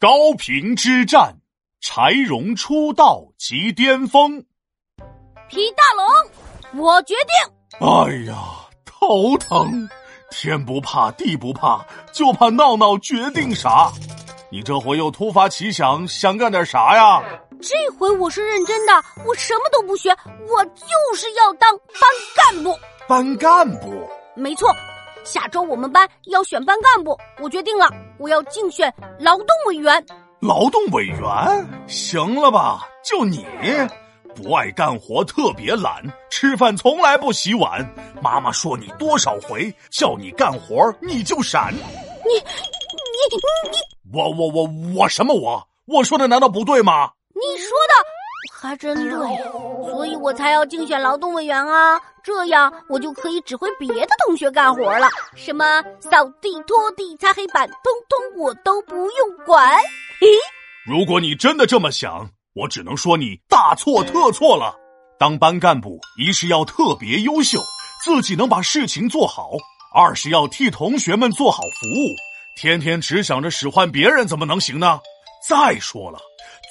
高平之战，柴荣出道即巅峰。皮大龙，我决定。哎呀，头疼！天不怕地不怕，就怕闹闹决定啥。你这回又突发奇想，想干点啥呀？这回我是认真的，我什么都不学，我就是要当班干部。班干部？没错。下周我们班要选班干部，我决定了，我要竞选劳动委员。劳动委员？行了吧？就你不爱干活，特别懒，吃饭从来不洗碗。妈妈说你多少回，叫你干活你就闪。你你你！我我我我什么我？我说的难道不对吗？你说的。还真对，所以我才要竞选劳动委员啊！这样我就可以指挥别的同学干活了，什么扫地、拖地、擦黑板，通通我都不用管。嘿，如果你真的这么想，我只能说你大错特错了。当班干部，一是要特别优秀，自己能把事情做好；二是要替同学们做好服务。天天只想着使唤别人，怎么能行呢？再说了。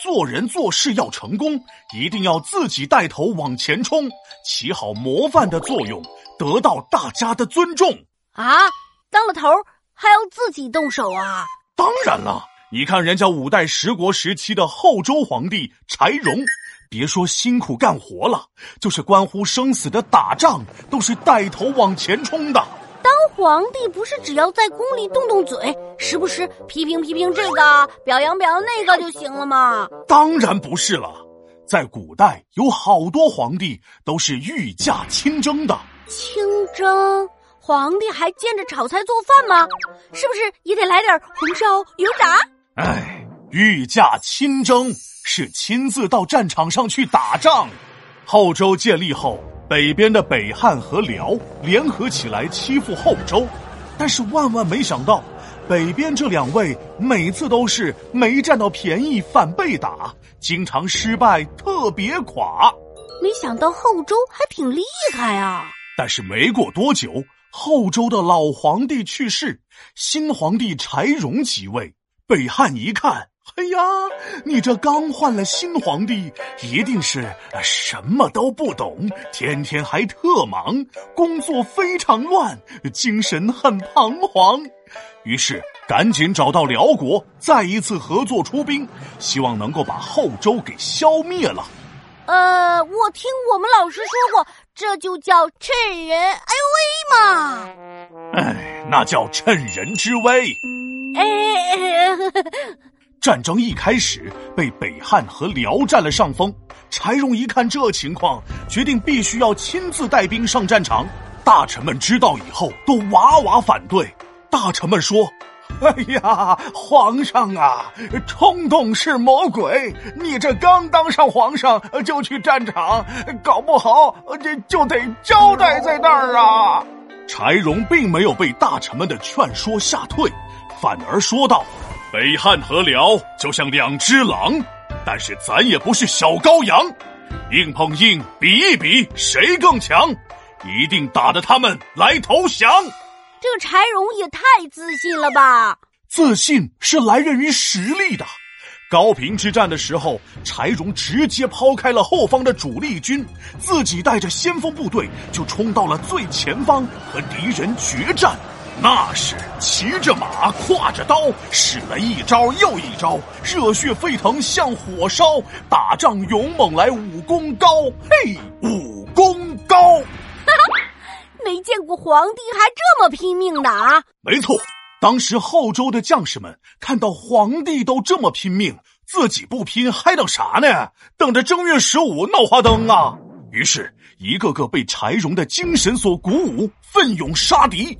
做人做事要成功，一定要自己带头往前冲，起好模范的作用，得到大家的尊重啊！当了头还要自己动手啊？当然了，你看人家五代十国时期的后周皇帝柴荣，别说辛苦干活了，就是关乎生死的打仗，都是带头往前冲的。皇帝不是只要在宫里动动嘴，时不时批评批评这个，表扬表扬那个就行了吗？当然不是了，在古代有好多皇帝都是御驾亲征的。亲征？皇帝还兼着炒菜做饭吗？是不是也得来点红烧油炸？哎，御驾亲征是亲自到战场上去打仗。后周建立后。北边的北汉和辽联合起来欺负后周，但是万万没想到，北边这两位每次都是没占到便宜反被打，经常失败，特别垮。没想到后周还挺厉害啊！但是没过多久，后周的老皇帝去世，新皇帝柴荣即位，北汉一看。哎呀，你这刚换了新皇帝，一定是什么都不懂，天天还特忙，工作非常乱，精神很彷徨。于是赶紧找到辽国，再一次合作出兵，希望能够把后周给消灭了。呃，我听我们老师说过，这就叫趁人哎呦喂嘛。哎，那叫趁人之危。哎。战争一开始，被北汉和辽占了上风。柴荣一看这情况，决定必须要亲自带兵上战场。大臣们知道以后，都哇哇反对。大臣们说：“哎呀，皇上啊，冲动是魔鬼！你这刚当上皇上就去战场，搞不好这就得交代在那儿啊！”柴荣并没有被大臣们的劝说吓退，反而说道。北汉和辽就像两只狼，但是咱也不是小羔羊，硬碰硬比一比谁更强，一定打得他们来投降。这个柴荣也太自信了吧！自信是来源于实力的。高平之战的时候，柴荣直接抛开了后方的主力军，自己带着先锋部队就冲到了最前方和敌人决战。那是骑着马，挎着刀，使了一招又一招，热血沸腾像火烧，打仗勇猛来武功高，嘿，武功高！哈哈，没见过皇帝还这么拼命的啊！没错，当时后周的将士们看到皇帝都这么拼命，自己不拼还等啥呢？等着正月十五闹花灯啊！于是，一个个被柴荣的精神所鼓舞，奋勇杀敌。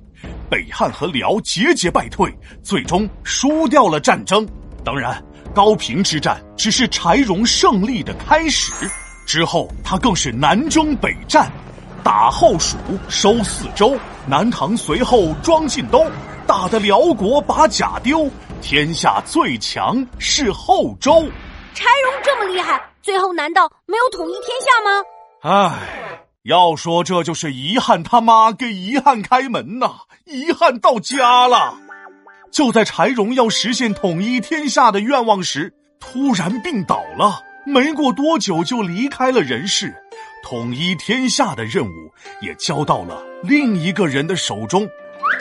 北汉和辽节节败退，最终输掉了战争。当然，高平之战只是柴荣胜利的开始，之后他更是南征北战，打后蜀，收四周，南唐随后装进兜，打得辽国把甲丢，天下最强是后周。柴荣这么厉害，最后难道没有统一天下吗？唉。要说这就是遗憾他妈给遗憾开门呐，遗憾到家了。就在柴荣要实现统一天下的愿望时，突然病倒了。没过多久就离开了人世，统一天下的任务也交到了另一个人的手中。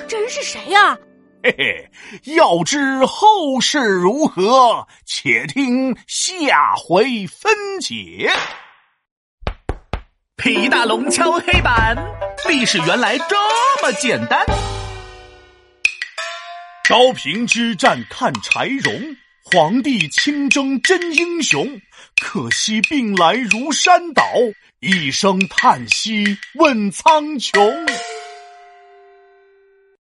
这人是谁呀？嘿嘿，要知后事如何，且听下回分解。李大龙敲黑板，历史原来这么简单。高平之战看柴荣，皇帝亲征真英雄，可惜病来如山倒，一声叹息问苍穹。